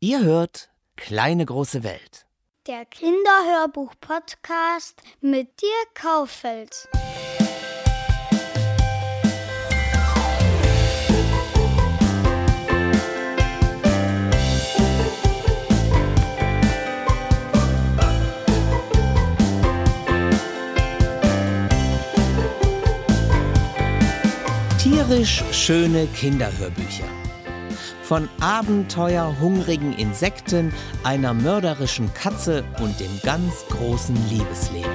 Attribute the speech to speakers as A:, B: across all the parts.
A: Ihr hört Kleine große Welt.
B: Der Kinderhörbuch-Podcast mit Dirk Kauffeld.
A: Tierisch schöne Kinderhörbücher. Von abenteuerhungrigen Insekten, einer mörderischen Katze und dem ganz großen Liebesleben.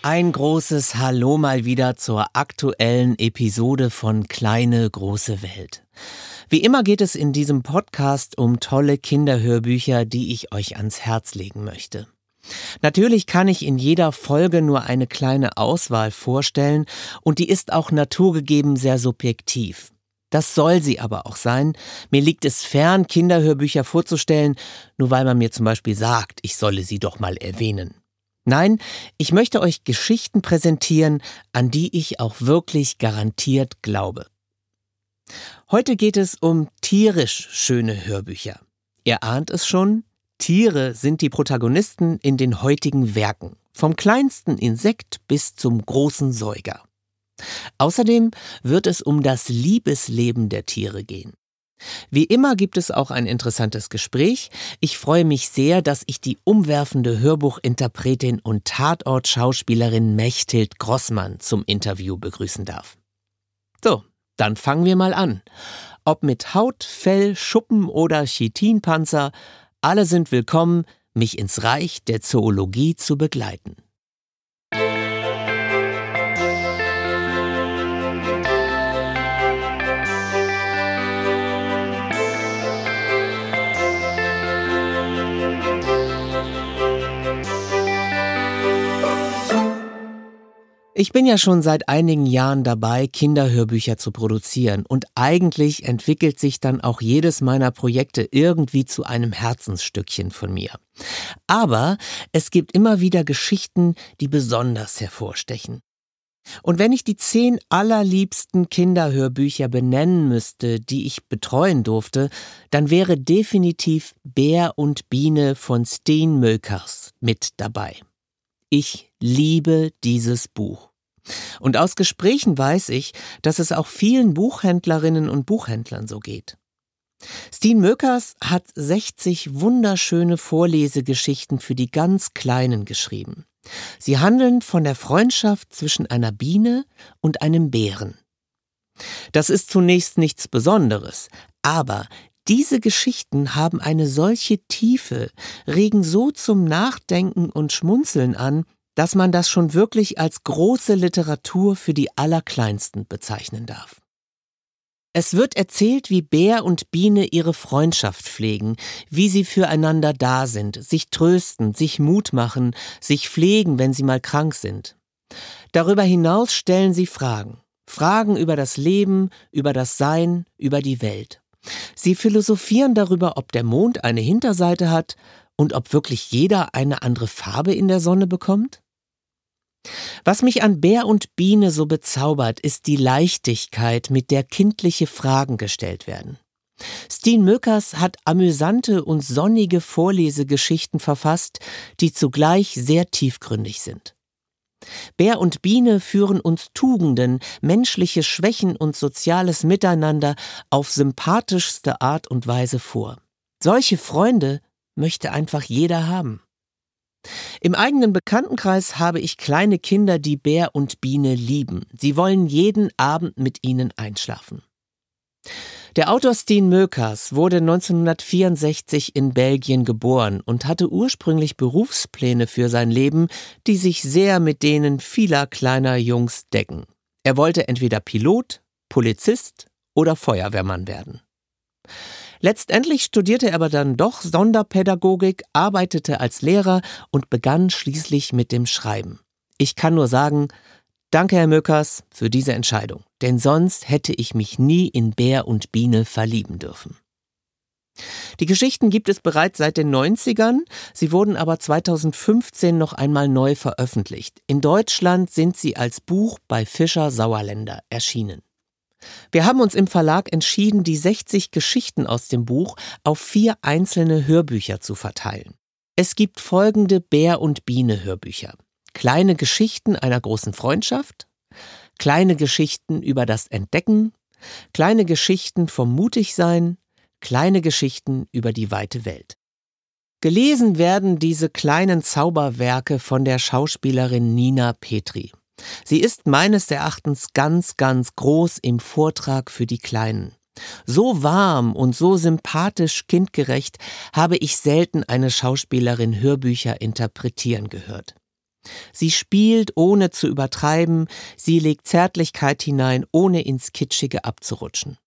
A: Ein großes Hallo mal wieder zur aktuellen Episode von Kleine große Welt. Wie immer geht es in diesem Podcast um tolle Kinderhörbücher, die ich euch ans Herz legen möchte. Natürlich kann ich in jeder Folge nur eine kleine Auswahl vorstellen und die ist auch naturgegeben sehr subjektiv. Das soll sie aber auch sein. Mir liegt es fern, Kinderhörbücher vorzustellen, nur weil man mir zum Beispiel sagt, ich solle sie doch mal erwähnen. Nein, ich möchte euch Geschichten präsentieren, an die ich auch wirklich garantiert glaube. Heute geht es um tierisch schöne Hörbücher. Ihr ahnt es schon, Tiere sind die Protagonisten in den heutigen Werken, vom kleinsten Insekt bis zum großen Säuger. Außerdem wird es um das Liebesleben der Tiere gehen. Wie immer gibt es auch ein interessantes Gespräch. Ich freue mich sehr, dass ich die umwerfende Hörbuchinterpretin und Tatort-Schauspielerin Mechthild Grossmann zum Interview begrüßen darf. So, dann fangen wir mal an. Ob mit Haut, Fell, Schuppen oder Chitinpanzer, alle sind willkommen, mich ins Reich der Zoologie zu begleiten. Ich bin ja schon seit einigen Jahren dabei, Kinderhörbücher zu produzieren und eigentlich entwickelt sich dann auch jedes meiner Projekte irgendwie zu einem Herzensstückchen von mir. Aber es gibt immer wieder Geschichten, die besonders hervorstechen. Und wenn ich die zehn allerliebsten Kinderhörbücher benennen müsste, die ich betreuen durfte, dann wäre definitiv Bär und Biene von Steen Mökers mit dabei. Ich liebe dieses Buch. Und aus Gesprächen weiß ich, dass es auch vielen Buchhändlerinnen und Buchhändlern so geht. Steen Mökers hat 60 wunderschöne Vorlesegeschichten für die ganz Kleinen geschrieben. Sie handeln von der Freundschaft zwischen einer Biene und einem Bären. Das ist zunächst nichts Besonderes, aber diese Geschichten haben eine solche Tiefe, regen so zum Nachdenken und Schmunzeln an, dass man das schon wirklich als große Literatur für die Allerkleinsten bezeichnen darf. Es wird erzählt, wie Bär und Biene ihre Freundschaft pflegen, wie sie füreinander da sind, sich trösten, sich Mut machen, sich pflegen, wenn sie mal krank sind. Darüber hinaus stellen sie Fragen. Fragen über das Leben, über das Sein, über die Welt. Sie philosophieren darüber, ob der Mond eine Hinterseite hat und ob wirklich jeder eine andere Farbe in der Sonne bekommt? Was mich an Bär und Biene so bezaubert, ist die Leichtigkeit, mit der kindliche Fragen gestellt werden. Steen Möckers hat amüsante und sonnige Vorlesegeschichten verfasst, die zugleich sehr tiefgründig sind. Bär und Biene führen uns Tugenden, menschliche Schwächen und soziales Miteinander auf sympathischste Art und Weise vor. Solche Freunde möchte einfach jeder haben. Im eigenen Bekanntenkreis habe ich kleine Kinder, die Bär und Biene lieben. Sie wollen jeden Abend mit ihnen einschlafen. Der Autor Steen Mökers wurde 1964 in Belgien geboren und hatte ursprünglich Berufspläne für sein Leben, die sich sehr mit denen vieler kleiner Jungs decken. Er wollte entweder Pilot, Polizist oder Feuerwehrmann werden. Letztendlich studierte er aber dann doch Sonderpädagogik, arbeitete als Lehrer und begann schließlich mit dem Schreiben. Ich kann nur sagen, danke Herr Möckers für diese Entscheidung, denn sonst hätte ich mich nie in Bär und Biene verlieben dürfen. Die Geschichten gibt es bereits seit den 90ern, sie wurden aber 2015 noch einmal neu veröffentlicht. In Deutschland sind sie als Buch bei Fischer Sauerländer erschienen. Wir haben uns im Verlag entschieden, die 60 Geschichten aus dem Buch auf vier einzelne Hörbücher zu verteilen. Es gibt folgende Bär und Biene Hörbücher. Kleine Geschichten einer großen Freundschaft, kleine Geschichten über das Entdecken, kleine Geschichten vom Mutigsein, kleine Geschichten über die weite Welt. Gelesen werden diese kleinen Zauberwerke von der Schauspielerin Nina Petri. Sie ist meines Erachtens ganz, ganz groß im Vortrag für die Kleinen. So warm und so sympathisch kindgerecht habe ich selten eine Schauspielerin Hörbücher interpretieren gehört. Sie spielt, ohne zu übertreiben, sie legt Zärtlichkeit hinein, ohne ins Kitschige abzurutschen.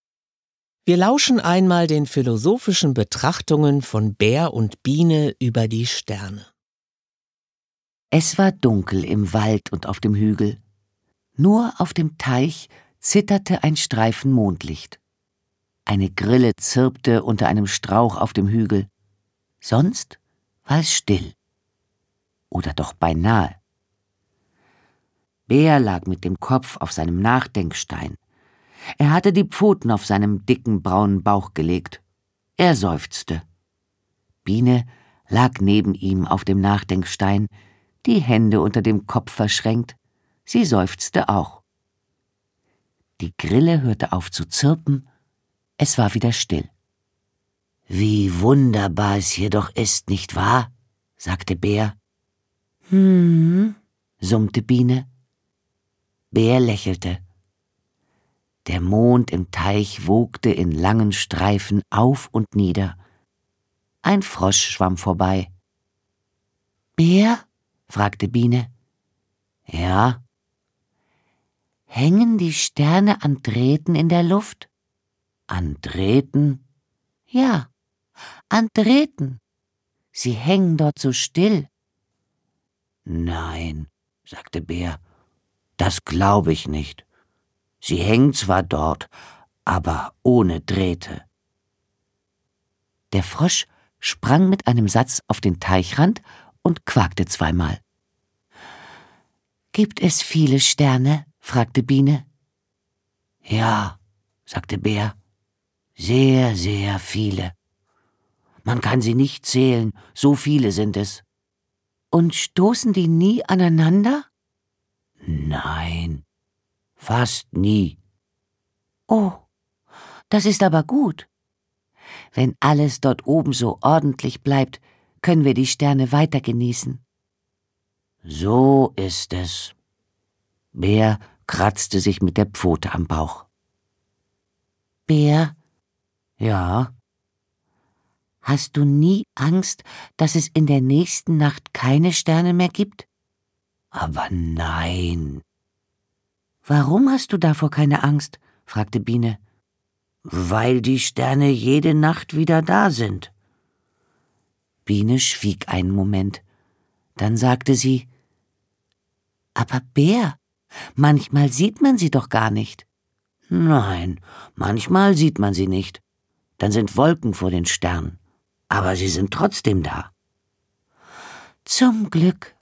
A: Wir lauschen einmal den philosophischen Betrachtungen von Bär und Biene über die Sterne.
C: Es war dunkel im Wald und auf dem Hügel. Nur auf dem Teich zitterte ein Streifen Mondlicht. Eine Grille zirpte unter einem Strauch auf dem Hügel. Sonst war es still. Oder doch beinahe. Bär lag mit dem Kopf auf seinem Nachdenkstein. Er hatte die Pfoten auf seinem dicken braunen Bauch gelegt. Er seufzte. Biene lag neben ihm auf dem Nachdenkstein, die Hände unter dem Kopf verschränkt. Sie seufzte auch. Die Grille hörte auf zu zirpen, es war wieder still. Wie wunderbar es hier doch ist, nicht wahr? sagte Bär. Hm, summte Biene. Bär lächelte. Der Mond im Teich wogte in langen Streifen auf und nieder. Ein Frosch schwamm vorbei. Bär? fragte Biene. Ja. Hängen die Sterne an Drähten in der Luft? An Drähten? Ja, an Drähten. Sie hängen dort so still. Nein, sagte Bär, das glaube ich nicht. Sie hängen zwar dort, aber ohne Drähte. Der Frosch sprang mit einem Satz auf den Teichrand und quakte zweimal. Gibt es viele Sterne? fragte Biene. Ja, sagte Bär, sehr, sehr viele. Man kann sie nicht zählen, so viele sind es. Und stoßen die nie aneinander? Nein, Fast nie. Oh, das ist aber gut. Wenn alles dort oben so ordentlich bleibt, können wir die Sterne weiter genießen. So ist es. Bär kratzte sich mit der Pfote am Bauch. Bär? Ja. Hast du nie Angst, dass es in der nächsten Nacht keine Sterne mehr gibt? Aber nein, Warum hast du davor keine Angst? fragte Biene. Weil die Sterne jede Nacht wieder da sind. Biene schwieg einen Moment. Dann sagte sie Aber Bär, manchmal sieht man sie doch gar nicht. Nein, manchmal sieht man sie nicht. Dann sind Wolken vor den Sternen. Aber sie sind trotzdem da. Zum Glück,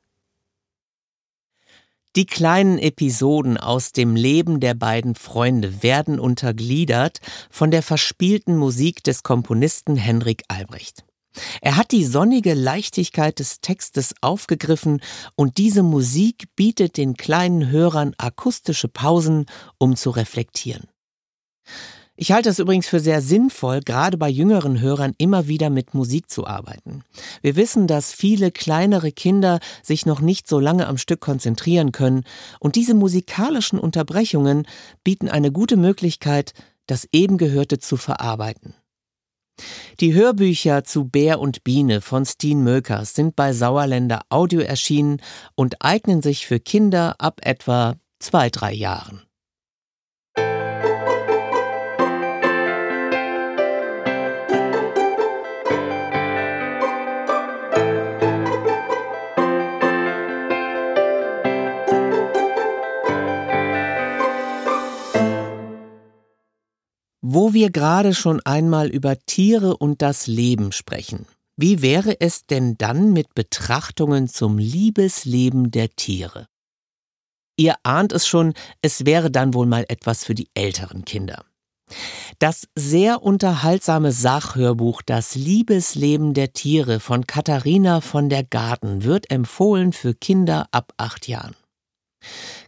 A: die kleinen Episoden aus dem Leben der beiden Freunde werden untergliedert von der verspielten Musik des Komponisten Henrik Albrecht. Er hat die sonnige Leichtigkeit des Textes aufgegriffen und diese Musik bietet den kleinen Hörern akustische Pausen, um zu reflektieren. Ich halte es übrigens für sehr sinnvoll, gerade bei jüngeren Hörern immer wieder mit Musik zu arbeiten. Wir wissen, dass viele kleinere Kinder sich noch nicht so lange am Stück konzentrieren können und diese musikalischen Unterbrechungen bieten eine gute Möglichkeit, das eben Gehörte zu verarbeiten. Die Hörbücher zu Bär und Biene von Steen Mökers sind bei Sauerländer Audio erschienen und eignen sich für Kinder ab etwa zwei, drei Jahren. Wo wir gerade schon einmal über Tiere und das Leben sprechen, wie wäre es denn dann mit Betrachtungen zum Liebesleben der Tiere? Ihr ahnt es schon, es wäre dann wohl mal etwas für die älteren Kinder. Das sehr unterhaltsame Sachhörbuch Das Liebesleben der Tiere von Katharina von der Garten wird empfohlen für Kinder ab acht Jahren.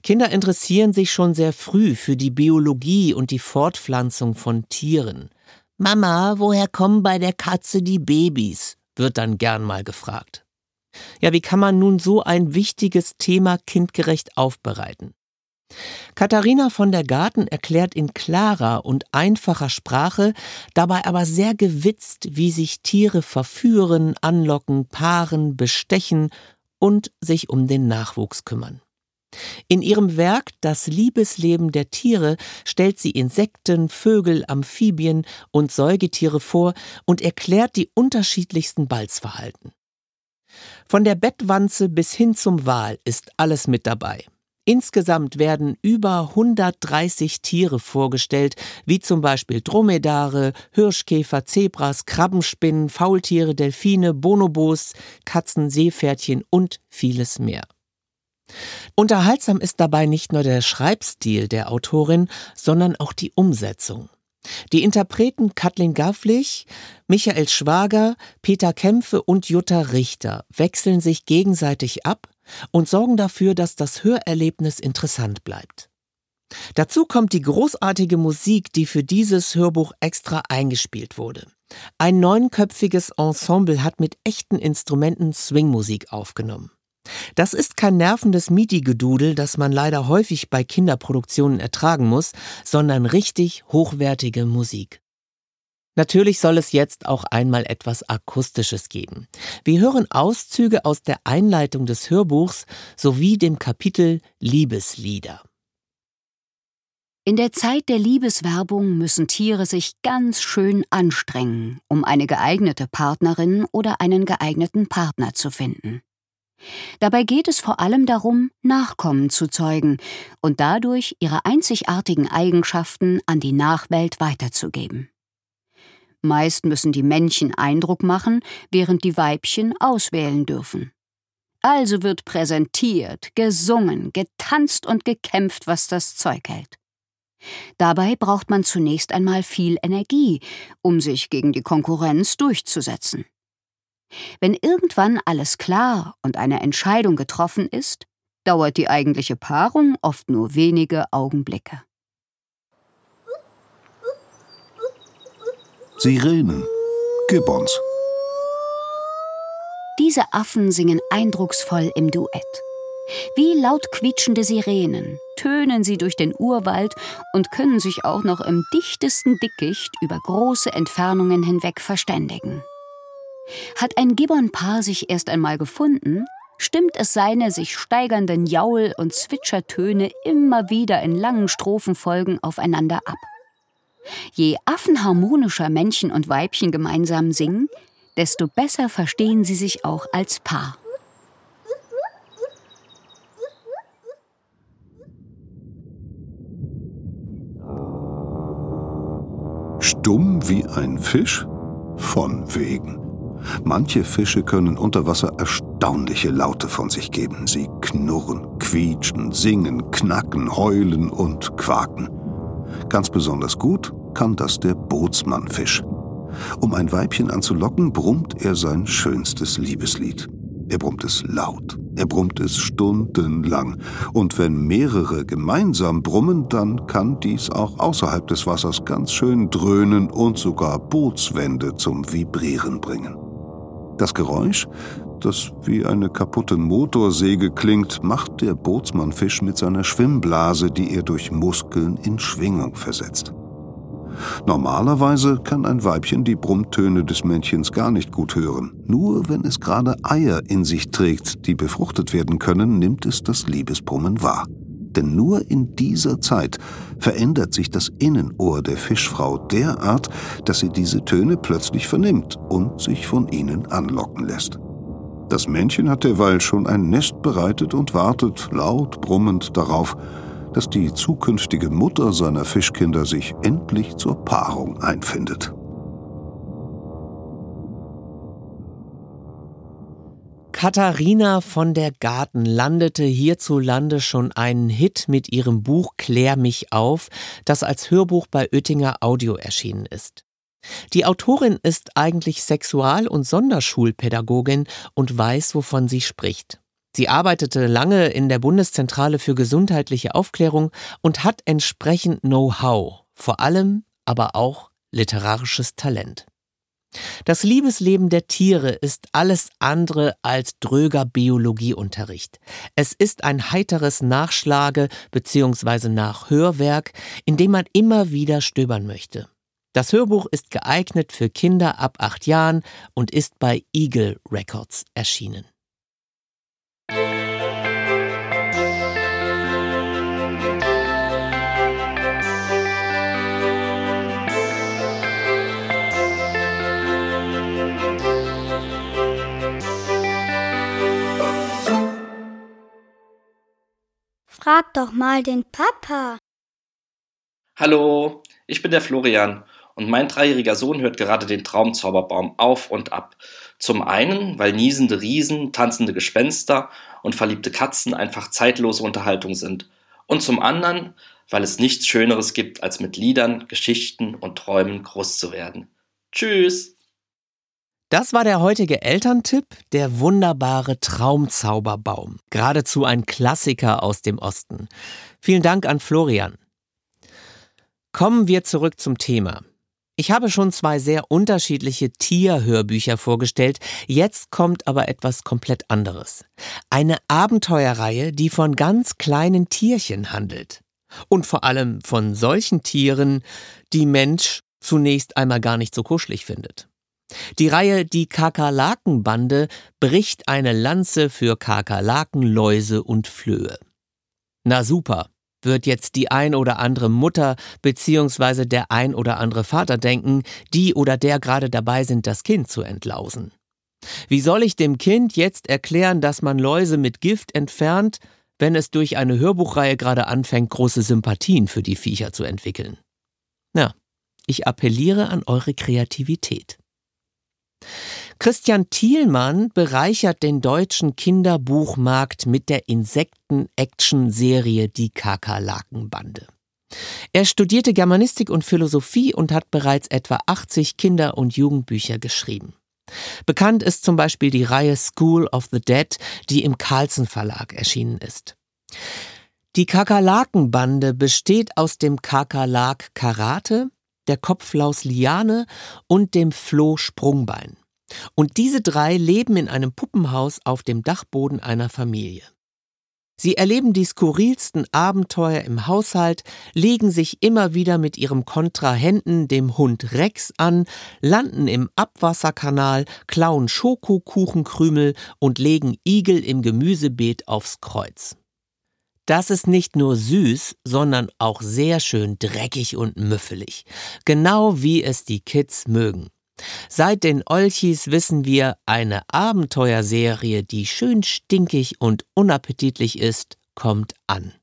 A: Kinder interessieren sich schon sehr früh für die Biologie und die Fortpflanzung von Tieren. Mama, woher kommen bei der Katze die Babys? wird dann gern mal gefragt. Ja, wie kann man nun so ein wichtiges Thema kindgerecht aufbereiten? Katharina von der Garten erklärt in klarer und einfacher Sprache, dabei aber sehr gewitzt, wie sich Tiere verführen, anlocken, paaren, bestechen und sich um den Nachwuchs kümmern. In ihrem Werk Das Liebesleben der Tiere stellt sie Insekten, Vögel, Amphibien und Säugetiere vor und erklärt die unterschiedlichsten Balzverhalten. Von der Bettwanze bis hin zum Wal ist alles mit dabei. Insgesamt werden über 130 Tiere vorgestellt, wie zum Beispiel Dromedare, Hirschkäfer, Zebras, Krabbenspinnen, Faultiere, Delfine, Bonobos, Katzen, Seepferdchen und vieles mehr. Unterhaltsam ist dabei nicht nur der Schreibstil der Autorin, sondern auch die Umsetzung. Die Interpreten Kathleen Gafflich, Michael Schwager, Peter Kämpfe und Jutta Richter wechseln sich gegenseitig ab und sorgen dafür, dass das Hörerlebnis interessant bleibt. Dazu kommt die großartige Musik, die für dieses Hörbuch extra eingespielt wurde. Ein neunköpfiges Ensemble hat mit echten Instrumenten Swingmusik aufgenommen. Das ist kein nervendes MIDI-Gedudel, das man leider häufig bei Kinderproduktionen ertragen muss, sondern richtig hochwertige Musik. Natürlich soll es jetzt auch einmal etwas Akustisches geben. Wir hören Auszüge aus der Einleitung des Hörbuchs sowie dem Kapitel Liebeslieder.
D: In der Zeit der Liebeswerbung müssen Tiere sich ganz schön anstrengen, um eine geeignete Partnerin oder einen geeigneten Partner zu finden. Dabei geht es vor allem darum, Nachkommen zu zeugen und dadurch ihre einzigartigen Eigenschaften an die Nachwelt weiterzugeben. Meist müssen die Männchen Eindruck machen, während die Weibchen auswählen dürfen. Also wird präsentiert, gesungen, getanzt und gekämpft, was das Zeug hält. Dabei braucht man zunächst einmal viel Energie, um sich gegen die Konkurrenz durchzusetzen. Wenn irgendwann alles klar und eine Entscheidung getroffen ist, dauert die eigentliche Paarung oft nur wenige Augenblicke.
E: Sirenen, Gibbons.
D: Diese Affen singen eindrucksvoll im Duett. Wie laut quietschende Sirenen tönen sie durch den Urwald und können sich auch noch im dichtesten Dickicht über große Entfernungen hinweg verständigen. Hat ein Gibbonpaar sich erst einmal gefunden, stimmt es seine sich steigernden Jaul- und Zwitschertöne immer wieder in langen Strophenfolgen aufeinander ab. Je affenharmonischer Männchen und Weibchen gemeinsam singen, desto besser verstehen sie sich auch als Paar.
E: Stumm wie ein Fisch? Von wegen. Manche Fische können unter Wasser erstaunliche Laute von sich geben. Sie knurren, quietschen, singen, knacken, heulen und quaken. Ganz besonders gut kann das der Bootsmannfisch. Um ein Weibchen anzulocken, brummt er sein schönstes Liebeslied. Er brummt es laut, er brummt es stundenlang. Und wenn mehrere gemeinsam brummen, dann kann dies auch außerhalb des Wassers ganz schön dröhnen und sogar Bootswände zum Vibrieren bringen. Das Geräusch, das wie eine kaputte Motorsäge klingt, macht der Bootsmannfisch mit seiner Schwimmblase, die er durch Muskeln in Schwingung versetzt. Normalerweise kann ein Weibchen die Brummtöne des Männchens gar nicht gut hören. Nur wenn es gerade Eier in sich trägt, die befruchtet werden können, nimmt es das Liebesbrummen wahr denn nur in dieser Zeit verändert sich das Innenohr der Fischfrau derart, dass sie diese Töne plötzlich vernimmt und sich von ihnen anlocken lässt. Das Männchen hat derweil schon ein Nest bereitet und wartet laut brummend darauf, dass die zukünftige Mutter seiner Fischkinder sich endlich zur Paarung einfindet.
A: Katharina von der Garten landete hierzulande schon einen Hit mit ihrem Buch Klär mich auf, das als Hörbuch bei Oettinger Audio erschienen ist. Die Autorin ist eigentlich Sexual- und Sonderschulpädagogin und weiß, wovon sie spricht. Sie arbeitete lange in der Bundeszentrale für gesundheitliche Aufklärung und hat entsprechend Know-how, vor allem aber auch literarisches Talent. Das Liebesleben der Tiere ist alles andere als dröger Biologieunterricht. Es ist ein heiteres Nachschlage- bzw. Nachhörwerk, in dem man immer wieder stöbern möchte. Das Hörbuch ist geeignet für Kinder ab acht Jahren und ist bei Eagle Records erschienen.
B: Frag doch mal den Papa.
F: Hallo, ich bin der Florian und mein dreijähriger Sohn hört gerade den Traumzauberbaum auf und ab. Zum einen, weil niesende Riesen, tanzende Gespenster und verliebte Katzen einfach zeitlose Unterhaltung sind. Und zum anderen, weil es nichts Schöneres gibt, als mit Liedern, Geschichten und Träumen groß zu werden. Tschüss!
A: Das war der heutige Elterntipp, der wunderbare Traumzauberbaum. Geradezu ein Klassiker aus dem Osten. Vielen Dank an Florian. Kommen wir zurück zum Thema. Ich habe schon zwei sehr unterschiedliche Tierhörbücher vorgestellt, jetzt kommt aber etwas komplett anderes. Eine Abenteuerreihe, die von ganz kleinen Tierchen handelt. Und vor allem von solchen Tieren, die Mensch zunächst einmal gar nicht so kuschelig findet. Die Reihe Die Kakerlakenbande bricht eine Lanze für Kakerlaken, Läuse und Flöhe. Na super, wird jetzt die ein oder andere Mutter bzw. der ein oder andere Vater denken, die oder der gerade dabei sind, das Kind zu entlausen. Wie soll ich dem Kind jetzt erklären, dass man Läuse mit Gift entfernt, wenn es durch eine Hörbuchreihe gerade anfängt, große Sympathien für die Viecher zu entwickeln? Na, ich appelliere an eure Kreativität. Christian Thielmann bereichert den deutschen Kinderbuchmarkt mit der Insekten-Action-Serie Die Kakerlakenbande. Er studierte Germanistik und Philosophie und hat bereits etwa 80 Kinder- und Jugendbücher geschrieben. Bekannt ist zum Beispiel die Reihe School of the Dead, die im Carlsen Verlag erschienen ist. Die Kakerlakenbande besteht aus dem Kakerlak Karate, der Kopflaus Liane und dem Floh Sprungbein. Und diese drei leben in einem Puppenhaus auf dem Dachboden einer Familie. Sie erleben die skurrilsten Abenteuer im Haushalt, legen sich immer wieder mit ihrem Kontrahenten, dem Hund Rex, an, landen im Abwasserkanal, klauen Schokokuchenkrümel und legen Igel im Gemüsebeet aufs Kreuz. Das ist nicht nur süß, sondern auch sehr schön dreckig und müffelig. Genau wie es die Kids mögen. Seit den Olchis wissen wir, eine Abenteuerserie, die schön stinkig und unappetitlich ist, kommt an.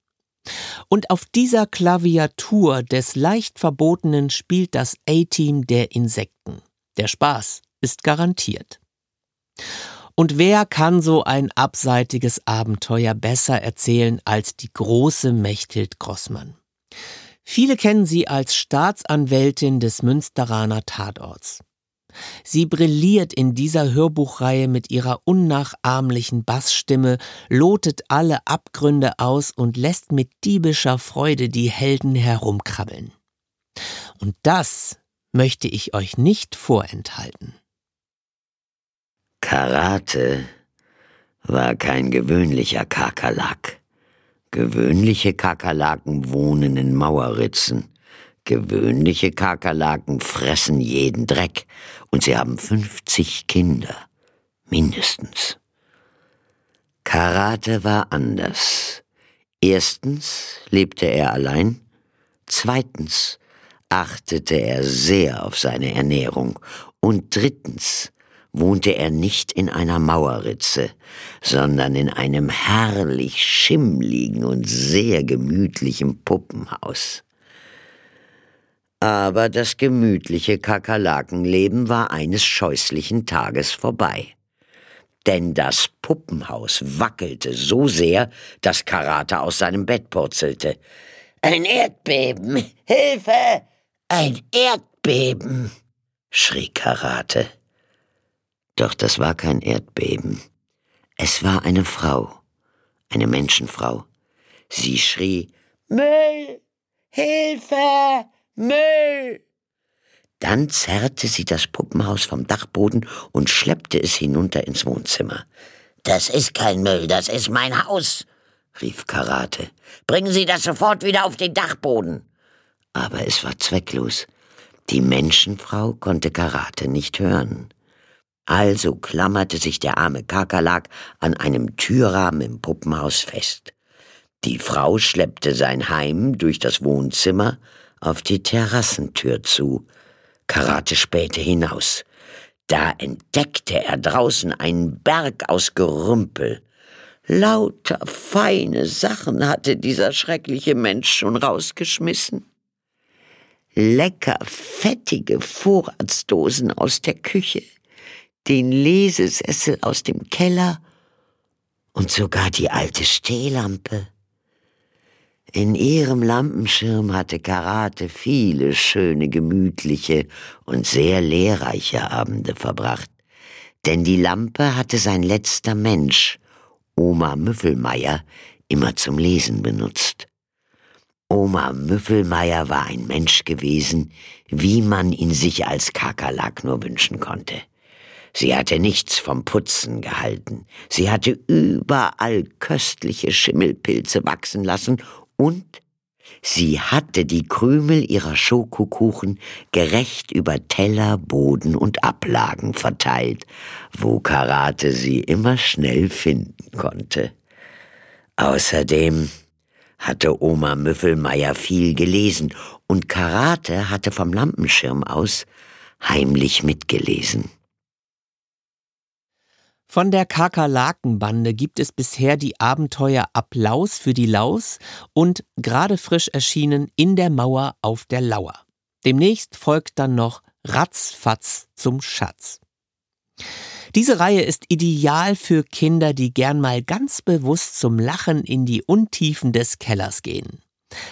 A: Und auf dieser Klaviatur des leicht Verbotenen spielt das A-Team der Insekten. Der Spaß ist garantiert. Und wer kann so ein abseitiges Abenteuer besser erzählen als die große Mechthild Grossmann? Viele kennen sie als Staatsanwältin des Münsteraner Tatorts. Sie brilliert in dieser Hörbuchreihe mit ihrer unnachahmlichen Bassstimme, lotet alle Abgründe aus und lässt mit diebischer Freude die Helden herumkrabbeln. Und das möchte ich euch nicht vorenthalten.
C: Karate war kein gewöhnlicher Kakerlak. Gewöhnliche Kakerlaken wohnen in Mauerritzen. Gewöhnliche Kakerlaken fressen jeden Dreck und sie haben 50 Kinder. Mindestens. Karate war anders. Erstens lebte er allein. Zweitens achtete er sehr auf seine Ernährung. Und drittens
G: wohnte er nicht in einer Mauerritze, sondern in einem herrlich schimmligen und sehr gemütlichen Puppenhaus. Aber das gemütliche Kakerlakenleben war eines scheußlichen Tages vorbei. Denn das Puppenhaus wackelte so sehr, dass Karate aus seinem Bett purzelte. Ein Erdbeben! Hilfe! Ein Erdbeben! schrie Karate. Doch das war kein Erdbeben. Es war eine Frau, eine Menschenfrau. Sie schrie Müll. Hilfe. Müll. Dann zerrte sie das Puppenhaus vom Dachboden und schleppte es hinunter ins Wohnzimmer. Das ist kein Müll, das ist mein Haus, rief Karate. Bringen Sie das sofort wieder auf den Dachboden. Aber es war zwecklos. Die Menschenfrau konnte Karate nicht hören. Also klammerte sich der arme Kakerlak an einem Türrahmen im Puppenhaus fest. Die Frau schleppte sein Heim durch das Wohnzimmer auf die Terrassentür zu. Karate spähte hinaus. Da entdeckte er draußen einen Berg aus Gerümpel. Lauter feine Sachen hatte dieser schreckliche Mensch schon rausgeschmissen. Lecker fettige Vorratsdosen aus der Küche, den Lesesessel aus dem Keller und sogar die alte Stehlampe. In ihrem Lampenschirm hatte Karate viele schöne, gemütliche und sehr lehrreiche Abende verbracht. Denn die Lampe hatte sein letzter Mensch, Oma Müffelmeier, immer zum Lesen benutzt. Oma Müffelmeier war ein Mensch gewesen, wie man ihn sich als Kakerlak nur wünschen konnte. Sie hatte nichts vom Putzen gehalten. Sie hatte überall köstliche Schimmelpilze wachsen lassen und sie hatte die Krümel ihrer Schokokuchen gerecht über Teller, Boden und Ablagen verteilt, wo Karate sie immer schnell finden konnte. Außerdem hatte Oma Müffelmeier viel gelesen und Karate hatte vom Lampenschirm aus heimlich mitgelesen.
A: Von der Kakerlakenbande gibt es bisher die Abenteuer Applaus für die Laus und gerade frisch erschienen In der Mauer auf der Lauer. Demnächst folgt dann noch Ratzfatz zum Schatz. Diese Reihe ist ideal für Kinder, die gern mal ganz bewusst zum Lachen in die Untiefen des Kellers gehen.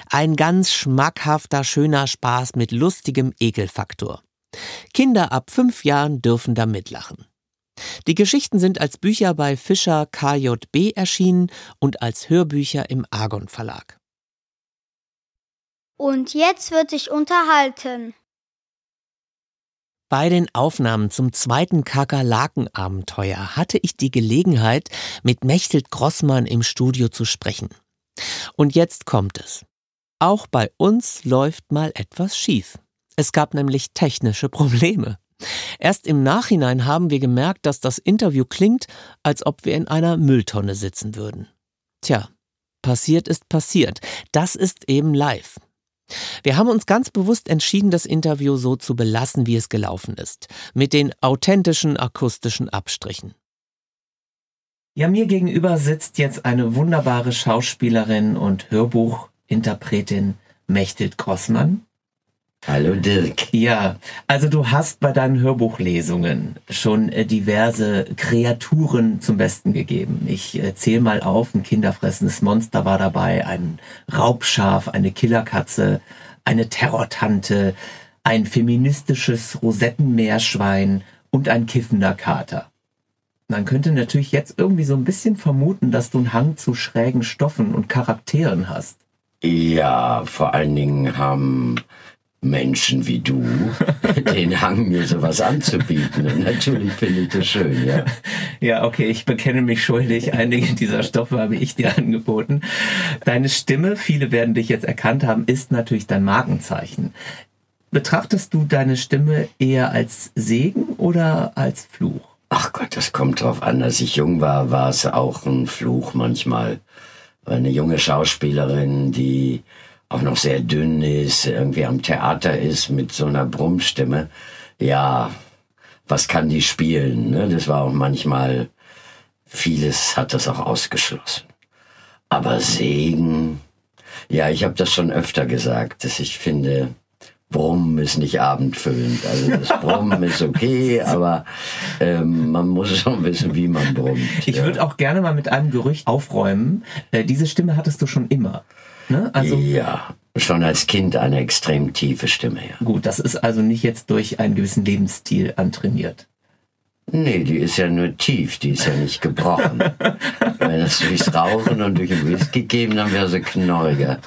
A: Ein ganz schmackhafter, schöner Spaß mit lustigem Ekelfaktor. Kinder ab fünf Jahren dürfen da mitlachen. Die Geschichten sind als Bücher bei Fischer KJB erschienen und als Hörbücher im Argon Verlag.
B: Und jetzt wird sich unterhalten.
A: Bei den Aufnahmen zum zweiten Kakerlaken-Abenteuer hatte ich die Gelegenheit, mit Mechthild Grossmann im Studio zu sprechen. Und jetzt kommt es. Auch bei uns läuft mal etwas schief. Es gab nämlich technische Probleme. Erst im Nachhinein haben wir gemerkt, dass das Interview klingt, als ob wir in einer Mülltonne sitzen würden. Tja, passiert ist passiert. Das ist eben live. Wir haben uns ganz bewusst entschieden, das Interview so zu belassen, wie es gelaufen ist, mit den authentischen akustischen Abstrichen. Ja, mir gegenüber sitzt jetzt eine wunderbare Schauspielerin und Hörbuchinterpretin Mechthild Grossmann.
G: Hallo Dirk.
A: Ja, also du hast bei deinen Hörbuchlesungen schon äh, diverse Kreaturen zum Besten gegeben. Ich äh, zähle mal auf, ein kinderfressendes Monster war dabei, ein Raubschaf, eine Killerkatze, eine Terrortante, ein feministisches Rosettenmeerschwein und ein kiffender Kater. Man könnte natürlich jetzt irgendwie so ein bisschen vermuten, dass du einen Hang zu schrägen Stoffen und Charakteren hast.
G: Ja, vor allen Dingen haben Menschen wie du den Hang, mir sowas anzubieten. Und natürlich finde ich das schön, ja.
A: Ja, okay, ich bekenne mich schuldig. Einige dieser Stoffe habe ich dir angeboten. Deine Stimme, viele werden dich jetzt erkannt haben, ist natürlich dein Markenzeichen. Betrachtest du deine Stimme eher als Segen oder als Fluch?
G: Ach Gott, das kommt drauf an. Als ich jung war, war es auch ein Fluch manchmal. Eine junge Schauspielerin, die auch noch sehr dünn ist, irgendwie am Theater ist mit so einer Brummstimme. Ja, was kann die spielen. Ne? Das war auch manchmal, vieles hat das auch ausgeschlossen. Aber Segen, ja, ich habe das schon öfter gesagt, dass ich finde, Brummen ist nicht abendfüllend. Also das Brummen ist okay, aber ähm, man muss schon wissen, wie man brummt.
A: Ich ja. würde auch gerne mal mit einem Gerücht aufräumen. Äh, diese Stimme hattest du schon immer. Ne?
G: Also, ja, schon als Kind eine extrem tiefe Stimme. Ja.
A: Gut, das ist also nicht jetzt durch einen gewissen Lebensstil antrainiert.
G: Nee, die ist ja nur tief, die ist ja nicht gebrochen. Wenn es durchs Rauchen und durch den Whisky geben, dann wäre sie knorriger.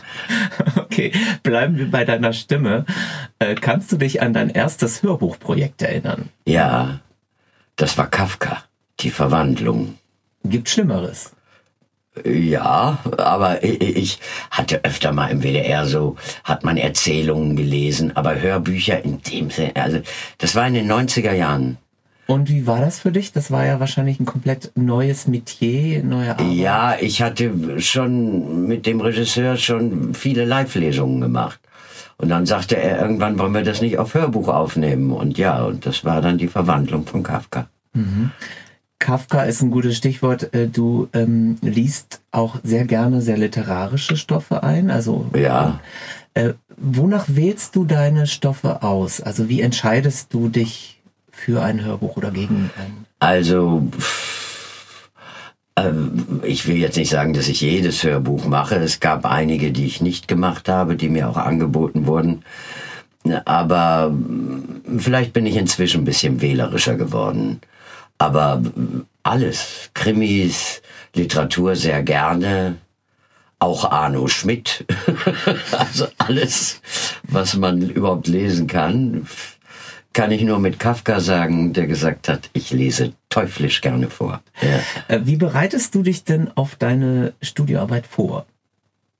A: Okay, bleiben wir bei deiner Stimme. Äh, kannst du dich an dein erstes Hörbuchprojekt erinnern?
G: Ja, das war Kafka, die Verwandlung.
A: Gibt Schlimmeres?
G: Ja, aber ich hatte öfter mal im WDR so, hat man Erzählungen gelesen, aber Hörbücher in dem Sinne, also das war in den 90er Jahren.
A: Und wie war das für dich? Das war ja wahrscheinlich ein komplett neues Metier, neue Arbeit.
G: Ja, ich hatte schon mit dem Regisseur schon viele Live-Lesungen gemacht. Und dann sagte er, irgendwann wollen wir das nicht auf Hörbuch aufnehmen. Und ja, und das war dann die Verwandlung von Kafka.
A: Mhm. Kafka ist ein gutes Stichwort. Äh, du ähm, liest auch sehr gerne sehr literarische Stoffe ein. Also
G: ja.
A: Äh, wonach wählst du deine Stoffe aus? Also wie entscheidest du dich für ein Hörbuch oder gegen ein?
G: Also äh, ich will jetzt nicht sagen, dass ich jedes Hörbuch mache. Es gab einige, die ich nicht gemacht habe, die mir auch angeboten wurden. Aber vielleicht bin ich inzwischen ein bisschen wählerischer geworden. Aber alles, Krimis, Literatur sehr gerne, auch Arno Schmidt. also alles, was man überhaupt lesen kann, kann ich nur mit Kafka sagen, der gesagt hat, ich lese teuflisch gerne vor.
A: Ja. Äh, wie bereitest du dich denn auf deine Studioarbeit vor?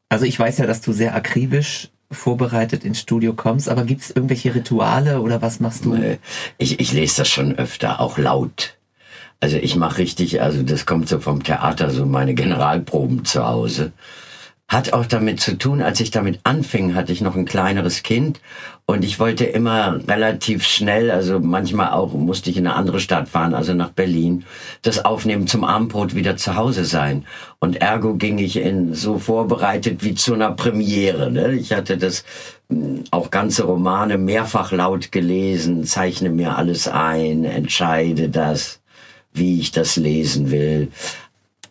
A: Also ich weiß ja, dass du sehr akribisch vorbereitet ins Studio kommst, aber gibt es irgendwelche Rituale oder was machst du?
G: Ich, ich lese das schon öfter, auch laut. Also ich mache richtig, also das kommt so vom Theater, so meine Generalproben zu Hause. Hat auch damit zu tun, als ich damit anfing, hatte ich noch ein kleineres Kind und ich wollte immer relativ schnell, also manchmal auch musste ich in eine andere Stadt fahren, also nach Berlin, das Aufnehmen zum Abendbrot wieder zu Hause sein. Und ergo ging ich in so vorbereitet wie zu einer Premiere. Ne? Ich hatte das hm, auch ganze Romane mehrfach laut gelesen, zeichne mir alles ein, entscheide das, wie ich das lesen will.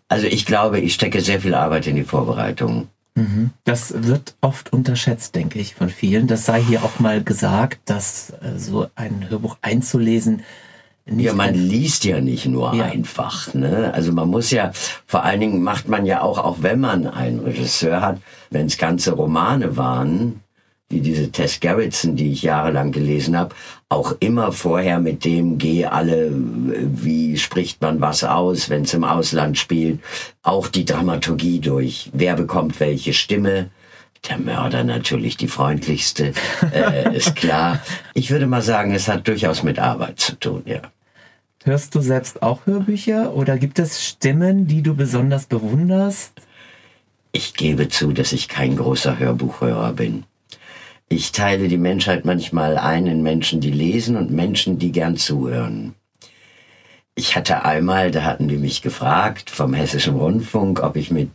G: Also ich glaube, ich stecke sehr viel Arbeit in die Vorbereitung.
A: Mhm. Das wird oft unterschätzt, denke ich, von vielen. Das sei hier auch mal gesagt, dass äh, so ein Hörbuch einzulesen
G: ja, man liest ja nicht nur ja. einfach. Ne? Also man muss ja, vor allen Dingen macht man ja auch, auch wenn man einen Regisseur hat, wenn es ganze Romane waren, wie diese Tess Gerritsen, die ich jahrelang gelesen habe, auch immer vorher mit dem gehe alle, wie spricht man was aus, wenn es im Ausland spielt, auch die Dramaturgie durch. Wer bekommt welche Stimme? Der Mörder natürlich die freundlichste, äh, ist klar. Ich würde mal sagen, es hat durchaus mit Arbeit zu tun, ja.
A: Hörst du selbst auch Hörbücher oder gibt es Stimmen, die du besonders bewunderst?
G: Ich gebe zu, dass ich kein großer Hörbuchhörer bin. Ich teile die Menschheit manchmal ein in Menschen, die lesen und Menschen, die gern zuhören. Ich hatte einmal, da hatten die mich gefragt vom Hessischen Rundfunk, ob ich mit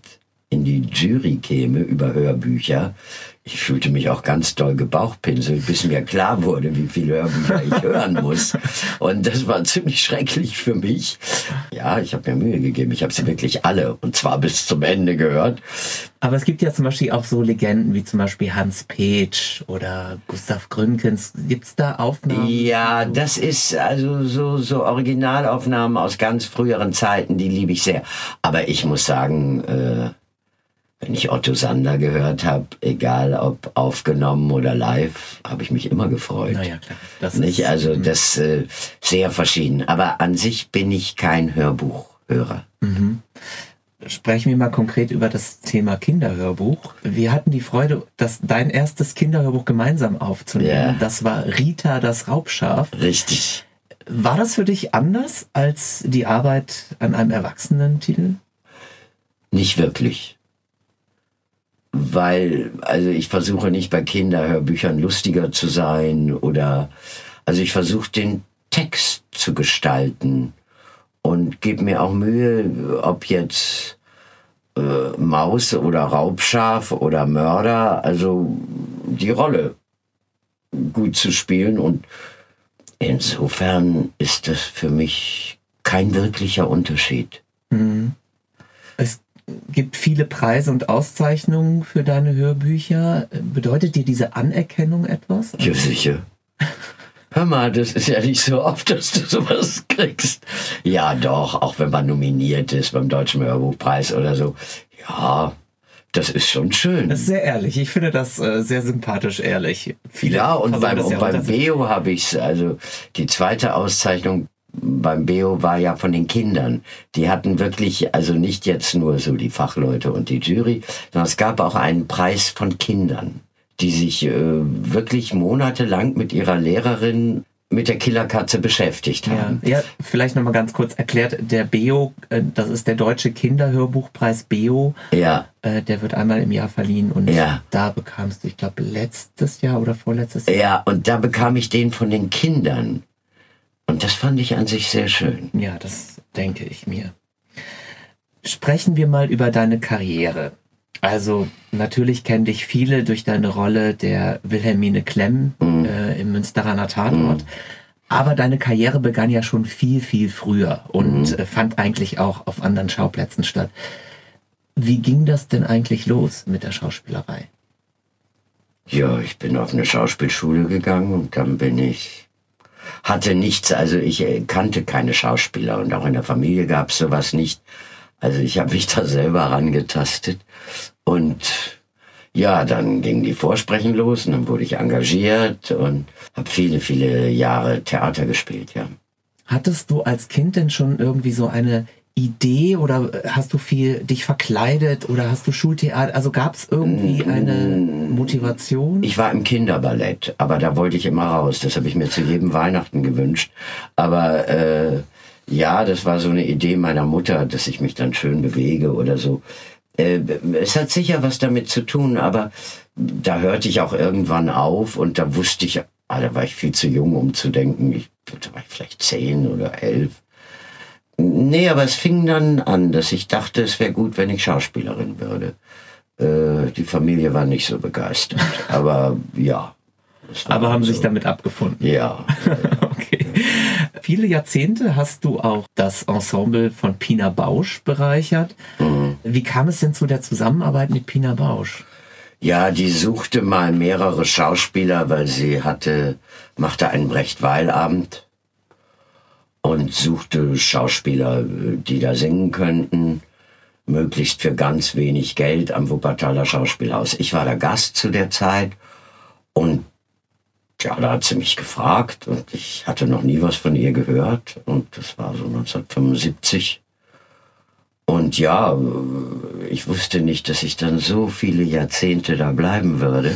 G: in die Jury käme über Hörbücher. Ich fühlte mich auch ganz doll gebauchpinselt, bis mir klar wurde, wie viele Hörbücher ich hören muss. Und das war ziemlich schrecklich für mich. Ja, ich habe mir Mühe gegeben. Ich habe sie wirklich alle und zwar bis zum Ende gehört.
A: Aber es gibt ja zum Beispiel auch so Legenden wie zum Beispiel Hans Petsch oder Gustav Gründgens. Gibt's da Aufnahmen?
G: Ja, das ist also so, so Originalaufnahmen aus ganz früheren Zeiten, die liebe ich sehr. Aber ich muss sagen, äh, wenn ich Otto Sander gehört habe, egal ob aufgenommen oder live, habe ich mich immer gefreut.
A: Naja, klar.
G: Das Nicht? Ist, also mhm. das äh, sehr verschieden. Aber an sich bin ich kein Hörbuchhörer.
A: Mhm. Sprechen wir mal konkret über das Thema Kinderhörbuch. Wir hatten die Freude, das, dein erstes Kinderhörbuch gemeinsam aufzunehmen. Ja. Das war Rita das Raubschaf.
G: Richtig.
A: War das für dich anders als die Arbeit an einem Erwachsenentitel?
G: Nicht wirklich weil, also ich versuche nicht bei Kinderhörbüchern lustiger zu sein oder, also ich versuche den Text zu gestalten und gebe mir auch Mühe, ob jetzt äh, Maus oder Raubschaf oder Mörder, also die Rolle gut zu spielen und insofern ist das für mich kein wirklicher Unterschied.
A: Mhm. Es gibt viele Preise und Auszeichnungen für deine Hörbücher. Bedeutet dir diese Anerkennung etwas?
G: Ja, sicher. Hör mal, das ist ja nicht so oft, dass du sowas kriegst. Ja, doch, auch wenn man nominiert ist beim Deutschen Hörbuchpreis oder so. Ja, das ist schon schön.
A: Das ist sehr ehrlich. Ich finde das äh, sehr sympathisch ehrlich.
G: Viele ja, und beim, und beim Beo habe ich es, also die zweite Auszeichnung beim Beo war ja von den Kindern. Die hatten wirklich, also nicht jetzt nur so die Fachleute und die Jury, sondern es gab auch einen Preis von Kindern, die sich äh, wirklich monatelang mit ihrer Lehrerin mit der Killerkatze beschäftigt haben.
A: Ja, ja vielleicht nochmal ganz kurz erklärt, der BEO, äh, das ist der Deutsche Kinderhörbuchpreis BEO.
G: Ja.
A: Äh, der wird einmal im Jahr verliehen und
G: ja.
A: da bekamst du, ich glaube, letztes Jahr oder vorletztes Jahr.
G: Ja, und da bekam ich den von den Kindern. Und das fand ich an sich sehr schön.
A: Ja, das denke ich mir. Sprechen wir mal über deine Karriere. Also natürlich kennen dich viele durch deine Rolle der Wilhelmine Klemm mhm. äh, im Münsteraner Tatort. Mhm. Aber deine Karriere begann ja schon viel, viel früher und mhm. äh, fand eigentlich auch auf anderen Schauplätzen statt. Wie ging das denn eigentlich los mit der Schauspielerei?
G: Ja, ich bin auf eine Schauspielschule gegangen und dann bin ich hatte nichts, also ich äh, kannte keine Schauspieler und auch in der Familie gab es sowas nicht. Also ich habe mich da selber rangetastet und ja, dann ging die Vorsprechen los und dann wurde ich engagiert und habe viele, viele Jahre Theater gespielt, ja.
A: Hattest du als Kind denn schon irgendwie so eine Idee oder hast du viel dich verkleidet oder hast du Schultheater? Also gab es irgendwie eine Motivation?
G: Ich war im Kinderballett, aber da wollte ich immer raus. Das habe ich mir zu jedem Weihnachten gewünscht. Aber äh, ja, das war so eine Idee meiner Mutter, dass ich mich dann schön bewege oder so. Äh, es hat sicher was damit zu tun, aber da hörte ich auch irgendwann auf und da wusste ich, ah, da war ich viel zu jung, um zu denken, ich, da war ich vielleicht zehn oder elf. Nee, aber es fing dann an, dass ich dachte, es wäre gut, wenn ich Schauspielerin würde. Äh, die Familie war nicht so begeistert, aber ja.
A: Aber haben so. sich damit abgefunden?
G: Ja.
A: Viele Jahrzehnte hast du auch das Ensemble von Pina Bausch bereichert. Mhm. Wie kam es denn zu der Zusammenarbeit mit Pina Bausch?
G: Ja, die suchte mal mehrere Schauspieler, weil sie hatte, machte einen Brecht-Weil-Abend und suchte Schauspieler, die da singen könnten, möglichst für ganz wenig Geld am Wuppertaler Schauspielhaus. Ich war der Gast zu der Zeit und ja, da hat sie mich gefragt und ich hatte noch nie was von ihr gehört und das war so 1975. Und ja, ich wusste nicht, dass ich dann so viele Jahrzehnte da bleiben würde.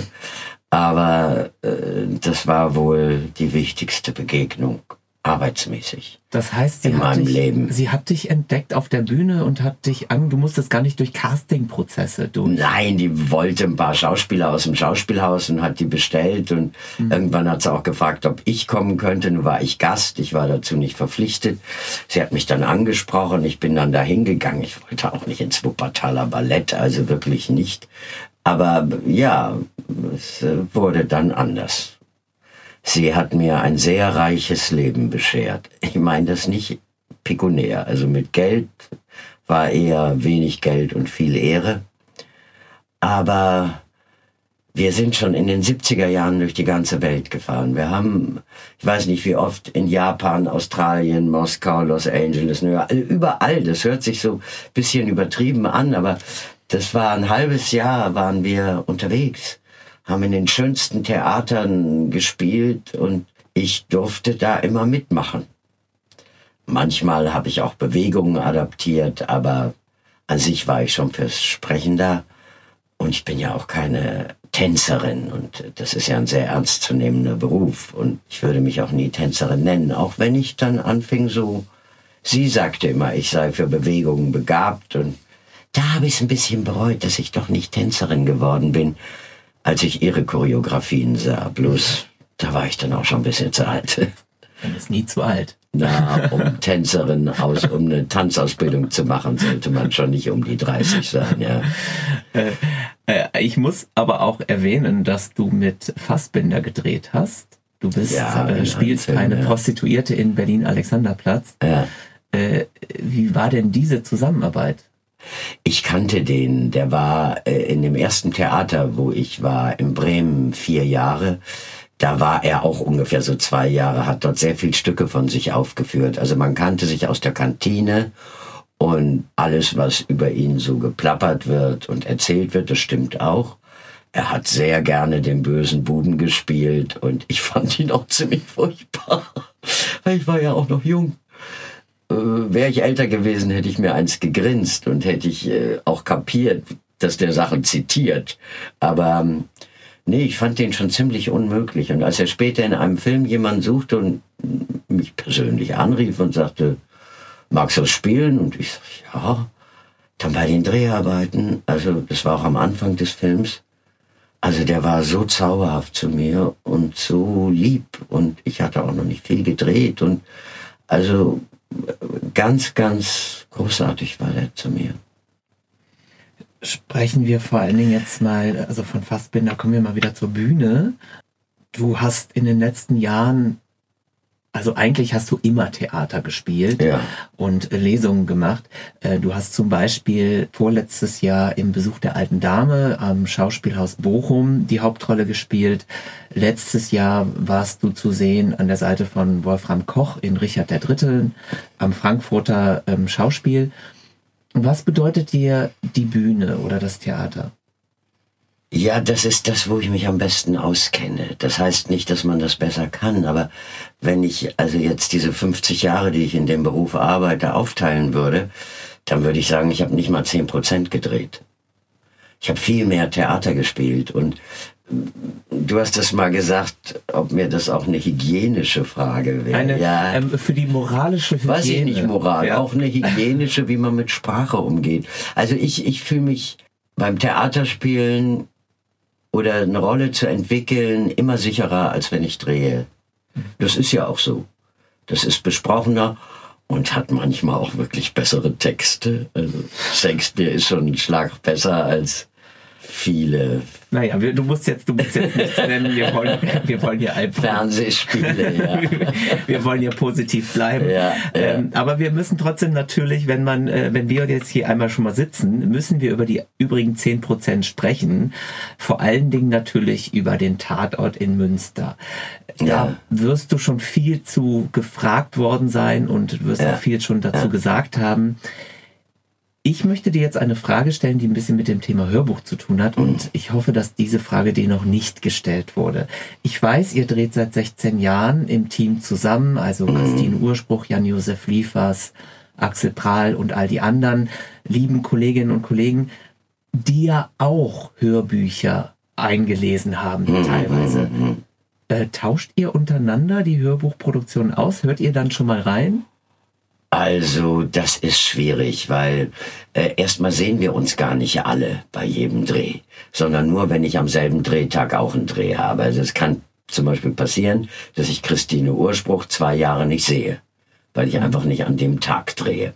G: Aber äh, das war wohl die wichtigste Begegnung arbeitsmäßig.
A: Das heißt, sie,
G: in
A: hat,
G: meinem
A: dich,
G: Leben.
A: sie hat dich entdeckt auf der Bühne und hat dich an, du musstest gar nicht durch Castingprozesse durch.
G: Nein, die wollte ein paar Schauspieler aus dem Schauspielhaus und hat die bestellt und mhm. irgendwann hat sie auch gefragt, ob ich kommen könnte. Nun war ich Gast, ich war dazu nicht verpflichtet. Sie hat mich dann angesprochen, ich bin dann da hingegangen. Ich wollte auch nicht ins Wuppertaler Ballett, also wirklich nicht. Aber ja, es äh, wurde dann anders. Sie hat mir ein sehr reiches Leben beschert. Ich meine das nicht pekunär. Also mit Geld war eher wenig Geld und viel Ehre. Aber wir sind schon in den 70er Jahren durch die ganze Welt gefahren. Wir haben, ich weiß nicht wie oft, in Japan, Australien, Moskau, Los Angeles, also überall. Das hört sich so ein bisschen übertrieben an, aber das war ein halbes Jahr, waren wir unterwegs haben in den schönsten Theatern gespielt und ich durfte da immer mitmachen. Manchmal habe ich auch Bewegungen adaptiert, aber an sich war ich schon fürs Sprechen da. Und ich bin ja auch keine Tänzerin und das ist ja ein sehr ernstzunehmender Beruf und ich würde mich auch nie Tänzerin nennen, auch wenn ich dann anfing so, sie sagte immer, ich sei für Bewegungen begabt und da habe ich es ein bisschen bereut, dass ich doch nicht Tänzerin geworden bin, als ich ihre Choreografien sah. Bloß, da war ich dann auch schon ein bisschen zu alt.
A: Man ist nie zu alt.
G: Na, um Tänzerin aus, um eine Tanzausbildung zu machen, sollte man schon nicht um die 30 sein, ja.
A: Äh, äh, ich muss aber auch erwähnen, dass du mit Fassbinder gedreht hast. Du bist,
G: Ja,
A: äh, spielst
G: Film,
A: eine
G: ja.
A: Prostituierte in Berlin-Alexanderplatz.
G: ja.
A: Äh, wie war denn diese Zusammenarbeit?
G: Ich kannte den, der war äh, in dem ersten Theater, wo ich war, in Bremen vier Jahre. Da war er auch ungefähr so zwei Jahre, hat dort sehr viel Stücke von sich aufgeführt. Also man kannte sich aus der Kantine und alles, was über ihn so geplappert wird und erzählt wird, das stimmt auch. Er hat sehr gerne den bösen Buben gespielt und ich fand ihn auch ziemlich furchtbar, ich war ja auch noch jung wäre ich älter gewesen, hätte ich mir eins gegrinst und hätte ich äh, auch kapiert, dass der Sachen zitiert. Aber ähm, nee, ich fand den schon ziemlich unmöglich. Und als er später in einem Film jemanden suchte und mich persönlich anrief und sagte, magst du das spielen? Und ich sag, ja. Dann bei den Dreharbeiten, also das war auch am Anfang des Films, also der war so zauberhaft zu mir und so lieb und ich hatte auch noch nicht viel gedreht und also ganz, ganz großartig war der zu mir.
A: Sprechen wir vor allen Dingen jetzt mal, also von Fassbinder kommen wir mal wieder zur Bühne. Du hast in den letzten Jahren, also eigentlich hast du immer Theater gespielt
G: Ja.
A: und äh, Lesungen gemacht. Äh, Du hast zum Beispiel vorletztes Jahr im Besuch der alten Dame am Schauspielhaus Bochum die Hauptrolle gespielt. Letztes Jahr warst du zu sehen an der Seite von Wolfram Koch in Richard III. am Frankfurter ähm, Schauspiel. Was bedeutet dir die Bühne oder das Theater?
G: Ja, das ist das, wo ich mich am besten auskenne. Das heißt nicht, dass man das besser kann, aber wenn ich also jetzt diese 50 Jahre, die ich in dem Beruf arbeite, aufteilen würde, dann würde ich sagen, ich habe nicht mal 10 Prozent gedreht. Ich habe viel mehr Theater gespielt und du hast das mal gesagt, ob mir das auch eine hygienische Frage wäre.
A: Eine,
G: ja.
A: ähm, für die moralische Hygiene.
G: Weiß ich nicht, Moral,
A: Ja.
G: auch eine hygienische, wie man mit Sprache umgeht. Also ich, ich fühle mich beim Theaterspielen oder eine Rolle zu entwickeln immer sicherer, als wenn ich drehe. Das ist ja auch so. Das ist besprochener und hat manchmal auch wirklich bessere Texte. Also Shakespeare ist schon ein Schlag besser als viele
A: Naja, wir, du musst jetzt, du musst jetzt nichts nennen. Wir wollen, wir wollen hier einfach.
G: Fernsehspiele. Ja.
A: wir wollen hier positiv bleiben.
G: Ja, ja.
A: Ähm, aber wir müssen trotzdem natürlich, wenn man, äh, wenn wir jetzt hier einmal schon mal sitzen, müssen wir über die übrigen 10% sprechen. Vor allen Dingen natürlich über den Tatort in Münster. Da
G: Ja.
A: wirst du schon viel zu gefragt worden sein und wirst auch viel schon dazu gesagt haben. Ich möchte dir jetzt eine Frage stellen, die ein bisschen mit dem Thema Hörbuch zu tun hat und ich hoffe, dass diese Frage dir noch nicht gestellt wurde. Ich weiß, ihr dreht seit 16 Jahren im Team zusammen, also Christine Urspruch, Jan-Josef Liefers, Axel Prahl und all die anderen lieben Kolleginnen und Kollegen, die ja auch Hörbücher eingelesen haben, teilweise. Äh, tauscht ihr untereinander die Hörbuchproduktion aus? Hört ihr dann schon mal rein?
G: Also, das ist schwierig, weil äh, erstmal sehen wir uns gar nicht alle bei jedem Dreh, sondern nur, wenn ich am selben Drehtag auch einen Dreh habe. Also es kann zum Beispiel passieren, dass ich Christine Urspruch zwei Jahre nicht sehe, weil ich einfach nicht an dem Tag drehe.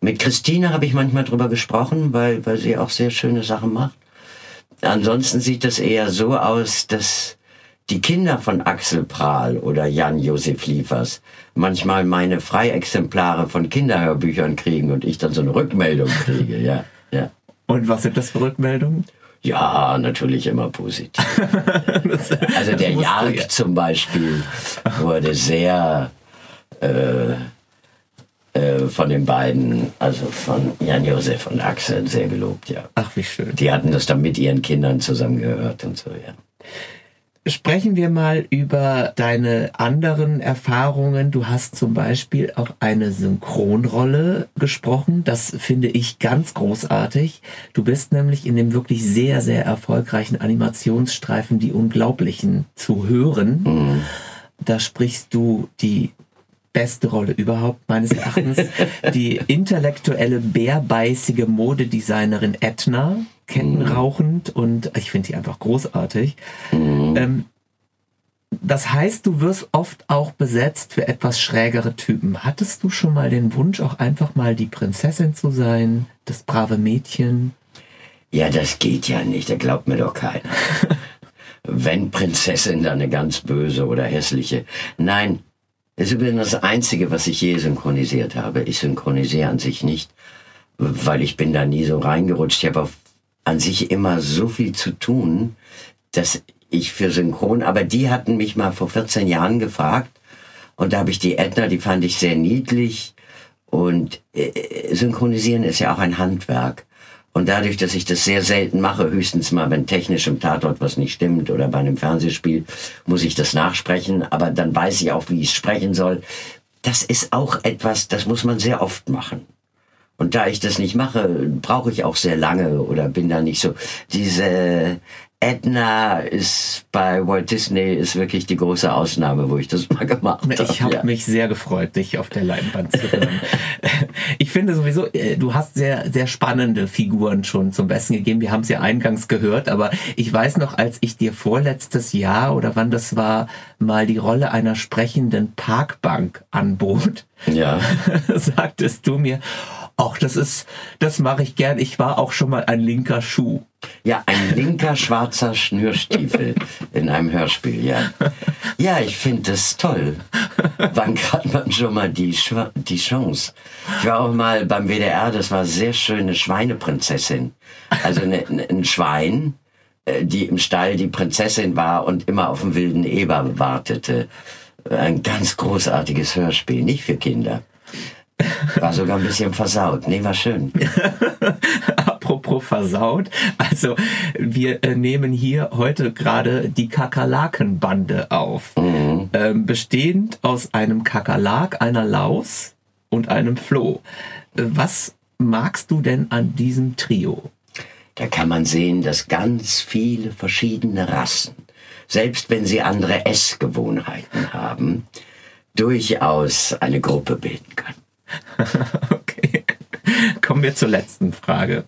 G: Mit Christine habe ich manchmal drüber gesprochen, weil, weil sie auch sehr schöne Sachen macht. Ansonsten sieht das eher so aus, dass die Kinder von Axel Prahl oder Jan-Josef Liefers manchmal meine Freiexemplare von Kinderhörbüchern kriegen und ich dann so eine Rückmeldung kriege, ja. Ja,
A: Und was sind das für Rückmeldungen?
G: ja natürlich immer positiv. Also der Jark
A: ja.
G: zum Beispiel wurde sehr äh, äh, von den beiden, also von Jan-Josef und Axel, sehr gelobt, ja.
A: Ach, wie schön.
G: Die hatten das dann mit ihren Kindern zusammen gehört und so, ja.
A: Sprechen wir mal über deine anderen Erfahrungen. Du hast zum Beispiel auch eine Synchronrolle gesprochen. Das finde ich ganz großartig. Du bist nämlich in dem wirklich sehr, sehr erfolgreichen Animationsstreifen Die Unglaublichen zu hören. Da sprichst du die beste Rolle überhaupt meines Erachtens. die intellektuelle, bärbeißige Modedesignerin Edna, kettenrauchend und ich finde sie einfach großartig. Ähm, das heißt, du wirst oft auch besetzt für etwas schrägere Typen. Hattest du schon mal den Wunsch, auch einfach mal die Prinzessin zu sein, das brave Mädchen?
G: Ja, das geht ja nicht, da glaubt mir doch keiner. Wenn Prinzessin, dann eine ganz böse oder hässliche. Nein, das ist übrigens das Einzige, was ich je synchronisiert habe. Ich synchronisiere an sich nicht, weil ich bin da nie so reingerutscht. Ich habe an sich immer so viel zu tun, dass ich für Synchron, aber die hatten mich mal vor 14 Jahren gefragt und da habe ich die Edna, die fand ich sehr niedlich und äh, synchronisieren ist ja auch ein Handwerk. Und dadurch, dass ich das sehr selten mache, höchstens mal, wenn technisch im Tatort was nicht stimmt oder bei einem Fernsehspiel, muss ich das nachsprechen, aber dann weiß ich auch, wie ich sprechen soll. Das ist auch etwas, das muss man sehr oft machen. Und da ich das nicht mache, brauche ich auch sehr lange oder bin da nicht so. Diese Edna ist bei Walt Disney ist wirklich die große Ausnahme, wo ich das mal gemacht habe.
A: Ich habe
G: ja.
A: mich sehr gefreut, dich auf der Leinwand zu hören. ich finde sowieso, äh, du hast sehr, sehr spannende Figuren schon zum Besten gegeben. Wir haben es ja eingangs gehört, aber ich weiß noch, als ich dir vorletztes Jahr oder wann das war, mal die Rolle einer sprechenden Parkbank anbot,
G: Ja.
A: sagtest du mir, ach, das ist, das mache ich gern. Ich war auch schon mal ein linker Schuh.
G: Ja, ein linker schwarzer Schnürstiefel in einem Hörspiel, ja. Ja, ich finde das toll. Wann hat man schon mal die, die Chance? Ich war auch mal beim WDR, das war sehr schöne Schweineprinzessin. Also ne, ne, ein Schwein, äh, die im Stall die Prinzessin war und immer auf den wilden Eber wartete. Ein ganz großartiges Hörspiel, nicht für Kinder. War sogar ein bisschen versaut. Nee, war schön.
A: Apropos versaut. Also, wir äh, nehmen hier heute gerade die Kakerlakenbande auf. Ähm, bestehend aus einem Kakerlak, einer Laus und einem Floh. Was magst du denn an diesem Trio?
G: Da kann man sehen, dass ganz viele verschiedene Rassen, selbst wenn sie andere Essgewohnheiten haben, durchaus eine Gruppe bilden können.
A: Okay. Kommen wir zur letzten Frage.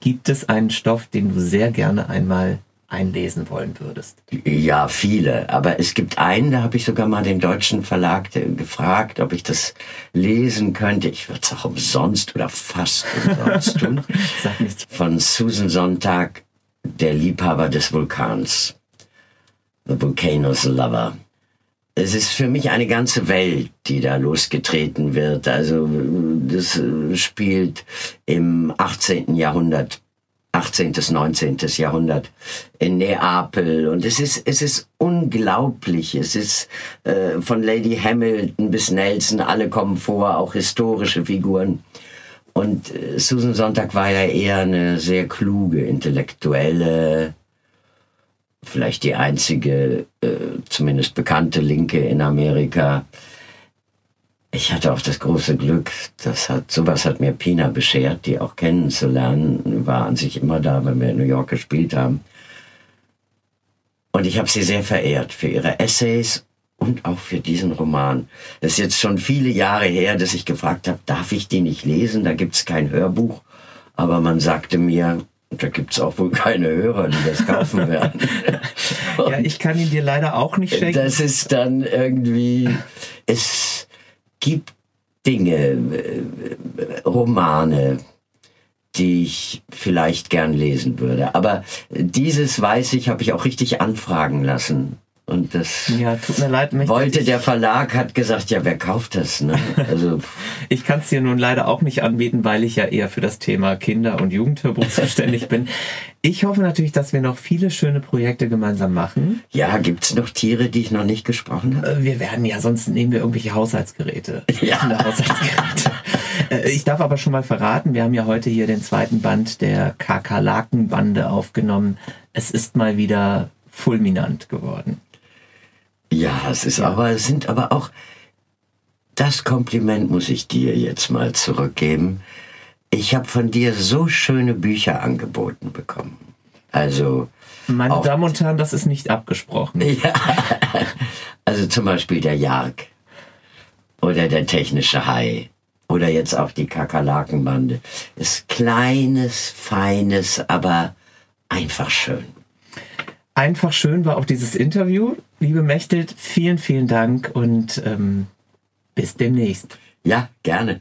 A: Gibt es einen Stoff, den du sehr gerne einmal einlesen wollen würdest?
G: Ja, viele. Aber es gibt einen, da habe ich sogar mal den deutschen Verlag äh, gefragt, ob ich das lesen könnte. Ich würde es auch umsonst oder fast umsonst tun.
A: Sag nichts.
G: Von Susan Sonntag, der Liebhaber des Vulkans. The Volcano's Lover. Es ist für mich eine ganze Welt, die da losgetreten wird. Also das äh, spielt im 18. Jahrhundert, 18. bis 19. Jahrhundert in Neapel und es ist es ist unglaublich. Es ist äh, von Lady Hamilton bis Nelson alle kommen vor, auch historische Figuren. Und äh, Susan Sonntag war ja eher eine sehr kluge, intellektuelle, vielleicht die einzige, äh, zumindest bekannte Linke in Amerika. Ich hatte auch das große Glück, das hat, sowas hat mir Pina beschert, die auch kennenzulernen, war an sich immer da, wenn wir in New York gespielt haben. Und ich habe sie sehr verehrt für ihre Essays und auch für diesen Roman. Das ist jetzt schon viele Jahre her, dass ich gefragt habe, darf ich die nicht lesen? Da gibt's kein Hörbuch. Aber man sagte mir, da gibt's auch wohl keine Hörer, die das kaufen werden.
A: Ja, ich kann ihn dir leider auch nicht schenken.
G: Das ist dann irgendwie, es gibt Dinge, äh, Romane, die ich vielleicht gern lesen würde. Aber dieses weiß ich, habe ich auch richtig anfragen lassen. Und das
A: Ja, tut mir leid. Michael,
G: wollte der Verlag, hat gesagt, ja, wer kauft das? Ne? Also,
A: Ich kann es dir nun leider auch nicht anbieten, weil ich ja eher für das Thema Kinder- und Jugendhörbuch zuständig bin. Ich hoffe natürlich, dass wir noch viele schöne Projekte gemeinsam machen.
G: ja, gibt's noch Tiere, die ich noch nicht gesprochen habe?
A: Äh, Wir werden ja, sonst nehmen wir irgendwelche Haushaltsgeräte.
G: Ja.
A: Kinderhaushaltsgeräte. Äh, Ich darf aber schon mal verraten, wir haben ja heute hier den zweiten Band der Kakerlakenbande aufgenommen. Es ist mal wieder fulminant geworden.
G: Ja, es ist aber, es sind aber auch, das Kompliment muss ich dir jetzt mal zurückgeben. Ich habe von dir so schöne Bücher angeboten bekommen. Also,
A: Meine Damen und Herren, das ist nicht abgesprochen.
G: ja, also zum Beispiel der Jark oder der technische Hai oder jetzt auch die Kakerlakenbande. Ist kleines, feines, aber einfach schön.
A: Einfach schön war auch dieses Interview. Liebe Mechtelt, vielen, vielen Dank und ähm, bis demnächst.
H: Ja, gerne.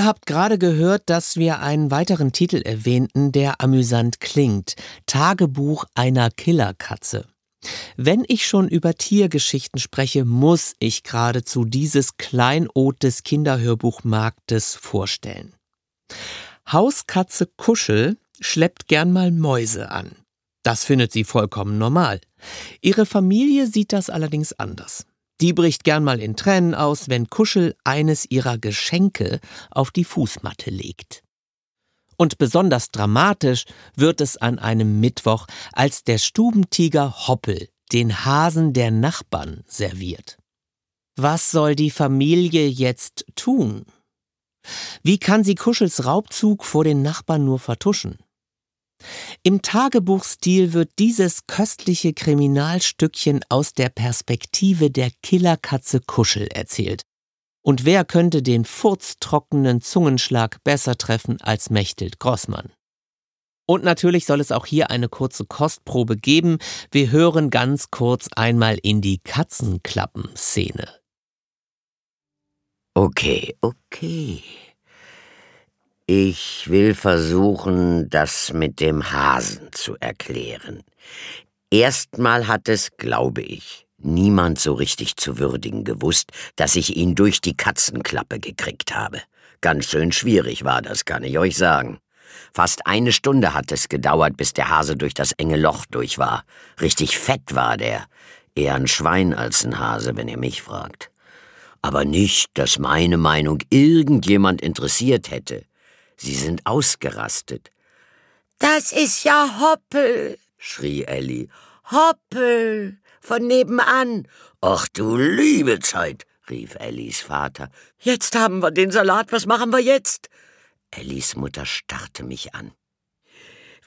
A: Ihr habt gerade gehört, dass wir einen weiteren Titel erwähnten, der amüsant klingt. Tagebuch einer Killerkatze. Wenn ich schon über Tiergeschichten spreche, muss ich geradezu dieses Kleinod des Kinderhörbuchmarktes vorstellen. Hauskatze Kuschel schleppt gern mal Mäuse an. Das findet sie vollkommen normal. Ihre Familie sieht das allerdings anders. Die bricht gern mal in Tränen aus, wenn Kuschel eines ihrer Geschenke auf die Fußmatte legt. Und besonders dramatisch wird es an einem Mittwoch, als der Stubentiger Hoppel den Hasen der Nachbarn serviert. Was soll die Familie jetzt tun? Wie kann sie Kuschels Raubzug vor den Nachbarn nur vertuschen? Im Tagebuchstil wird dieses köstliche Kriminalstückchen aus der Perspektive der Killerkatze Kuschel erzählt. Und wer könnte den furztrockenen Zungenschlag besser treffen als Mechthild Grossmann? Und natürlich soll es auch hier eine kurze Kostprobe geben. Wir hören ganz kurz einmal in die Katzenklappen-Szene.
G: Okay, okay. Ich will versuchen, das mit dem Hasen zu erklären. Erstmal hat es, glaube ich, niemand so richtig zu würdigen gewusst, dass ich ihn durch die Katzenklappe gekriegt habe. Ganz schön schwierig war das, kann ich euch sagen. Fast eine Stunde hat es gedauert, bis der Hase durch das enge Loch durch war. Richtig fett war der. Eher ein Schwein als ein Hase, wenn ihr mich fragt. Aber nicht, dass meine Meinung irgendjemand interessiert hätte. Sie sind ausgerastet.
I: Das ist ja Hoppel, schrie Elli. Hoppel, von nebenan.
G: Ach du liebe Zeit, rief Ellis Vater.
I: Jetzt haben wir den Salat, was machen wir jetzt?
G: Ellis Mutter starrte mich an.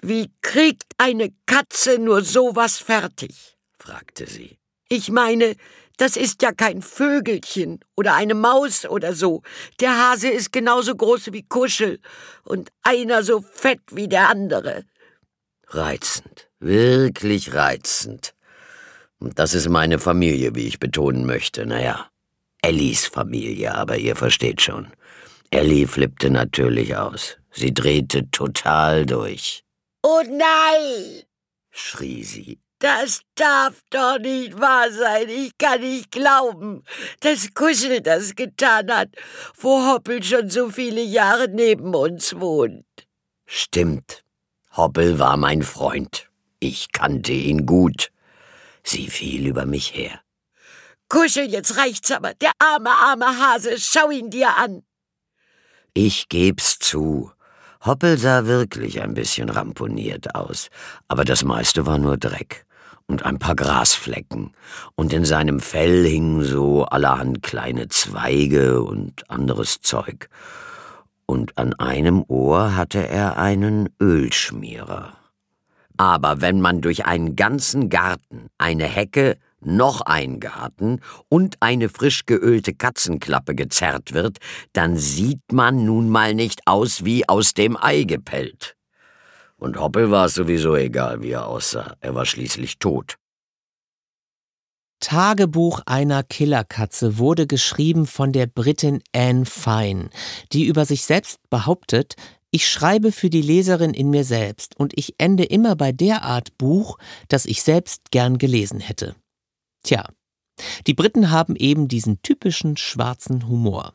I: Wie kriegt eine Katze nur sowas fertig? fragte sie. Ich meine, das ist ja kein Vögelchen oder eine Maus oder so. Der Hase ist genauso groß wie Kuschel und einer so fett wie der andere.
G: Reizend, wirklich reizend. Und das ist meine Familie, wie ich betonen möchte. Naja, Ellis Familie, aber ihr versteht schon. Ellie flippte natürlich aus. Sie drehte total durch.
I: Oh nein! schrie sie. Das darf doch nicht wahr sein. Ich kann nicht glauben, dass Kuschel das getan hat, wo Hoppel schon so viele Jahre neben uns wohnt.
G: Stimmt. Hoppel war mein Freund. Ich kannte ihn gut. Sie fiel über mich her.
I: Kuschel, jetzt reicht's aber. Der arme, arme Hase, schau ihn dir an.
G: Ich geb's zu. Hoppel sah wirklich ein bisschen ramponiert aus, aber das meiste war nur Dreck und ein paar Grasflecken, und in seinem Fell hingen so allerhand kleine Zweige und anderes Zeug, und an einem Ohr hatte er einen Ölschmierer. Aber wenn man durch einen ganzen Garten, eine Hecke, noch ein Garten und eine frisch geölte Katzenklappe gezerrt wird, dann sieht man nun mal nicht aus wie aus dem Ei gepellt. Und Hoppel war es sowieso egal, wie er aussah. Er war schließlich tot.
A: Tagebuch einer Killerkatze wurde geschrieben von der Britin Anne Fine, die über sich selbst behauptet, ich schreibe für die Leserin in mir selbst und ich ende immer bei der Art Buch, das ich selbst gern gelesen hätte. Tja, die Briten haben eben diesen typischen schwarzen Humor.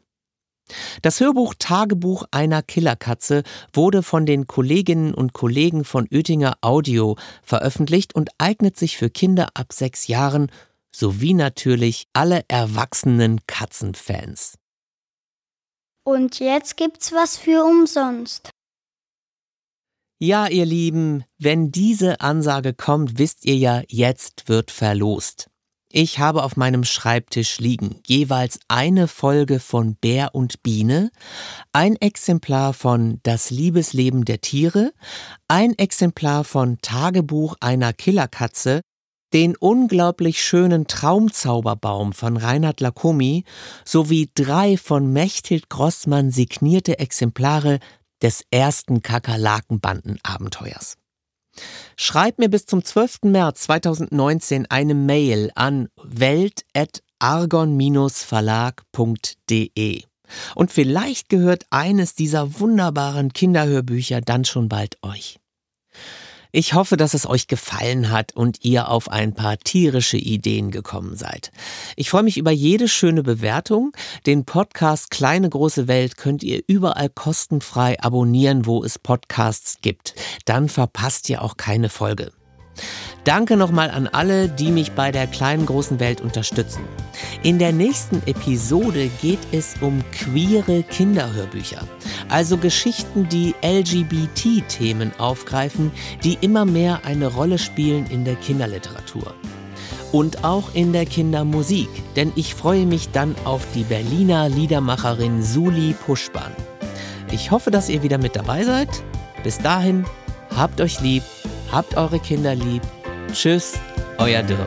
A: Das Hörbuch Tagebuch einer Killerkatze wurde von den Kolleginnen und Kollegen von Oettinger Audio veröffentlicht und eignet sich für Kinder ab sechs Jahren sowie natürlich alle erwachsenen Katzenfans.
B: Und jetzt gibt's was für umsonst.
A: Ja, ihr Lieben, wenn diese Ansage kommt, wisst ihr ja, jetzt wird verlost. Ich habe auf meinem Schreibtisch liegen jeweils eine Folge von Bär und Biene, ein Exemplar von Das Liebesleben der Tiere, ein Exemplar von Tagebuch einer Killerkatze, den unglaublich schönen Traumzauberbaum von Reinhard Lacomi sowie drei von Mechthild Grossmann signierte Exemplare des ersten Kakerlakenbandenabenteuers. Schreib mir bis zum 12. März 2019 eine Mail an welt.argon-verlag.de. Und vielleicht gehört eines dieser wunderbaren Kinderhörbücher dann schon bald euch. Ich hoffe, dass es euch gefallen hat und ihr auf ein paar tierische Ideen gekommen seid. Ich freue mich über jede schöne Bewertung. Den Podcast Kleine große Welt könnt ihr überall kostenfrei abonnieren, wo es Podcasts gibt. Dann verpasst ihr auch keine Folge. Danke nochmal an alle, die mich bei der kleinen großen Welt unterstützen. In der nächsten Episode geht es um queere Kinderhörbücher, also Geschichten, die LGBT-Themen aufgreifen, die immer mehr eine Rolle spielen in der Kinderliteratur. Und auch in der Kindermusik, denn ich freue mich dann auf die Berliner Liedermacherin Suli Puschban. Ich hoffe, dass ihr wieder mit dabei seid. Bis dahin, habt euch lieb, habt eure Kinder lieb Tschüss, euer Dirk.